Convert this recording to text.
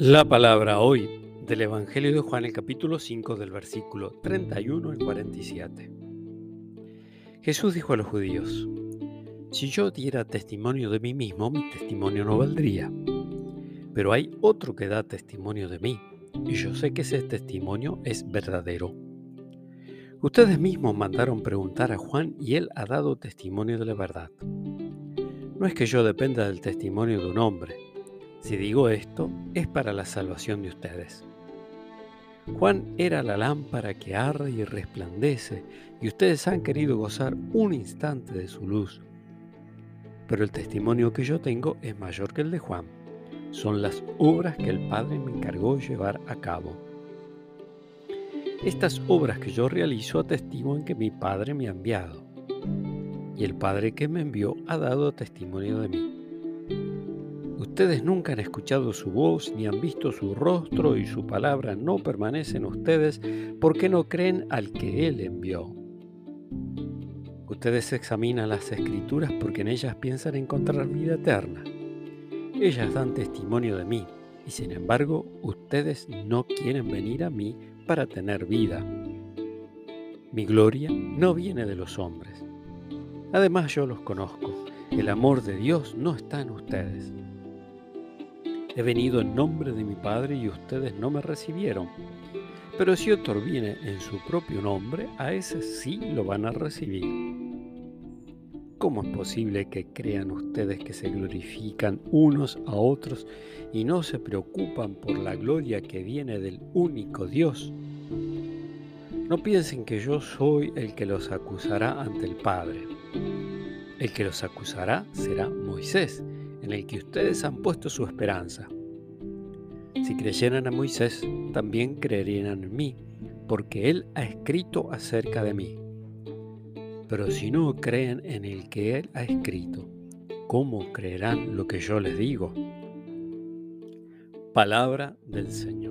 La palabra hoy del Evangelio de Juan, el capítulo 5 del versículo 31 al 47. Jesús dijo a los judíos, si yo diera testimonio de mí mismo, mi testimonio no valdría. Pero hay otro que da testimonio de mí, y yo sé que ese testimonio es verdadero. Ustedes mismos mandaron preguntar a Juan y él ha dado testimonio de la verdad. No es que yo dependa del testimonio de un hombre. Si digo esto, es para la salvación de ustedes. Juan era la lámpara que arde y resplandece, y ustedes han querido gozar un instante de su luz. Pero el testimonio que yo tengo es mayor que el de Juan. Son las obras que el Padre me encargó llevar a cabo. Estas obras que yo realizo atestiguan que mi Padre me ha enviado. Y el Padre que me envió ha dado testimonio de mí. Ustedes nunca han escuchado su voz ni han visto su rostro y su palabra no permanece en ustedes porque no creen al que Él envió. Ustedes examinan las escrituras porque en ellas piensan encontrar vida eterna. Ellas dan testimonio de mí y sin embargo ustedes no quieren venir a mí para tener vida. Mi gloria no viene de los hombres. Además yo los conozco. El amor de Dios no está en ustedes. He venido en nombre de mi Padre y ustedes no me recibieron. Pero si otro viene en su propio nombre, a ese sí lo van a recibir. ¿Cómo es posible que crean ustedes que se glorifican unos a otros y no se preocupan por la gloria que viene del único Dios? No piensen que yo soy el que los acusará ante el Padre. El que los acusará será Moisés, en el que ustedes han puesto su esperanza. Si creyeran a Moisés, también creerían en mí, porque él ha escrito acerca de mí. Pero si no creen en el que él ha escrito, ¿cómo creerán lo que yo les digo? Palabra del Señor.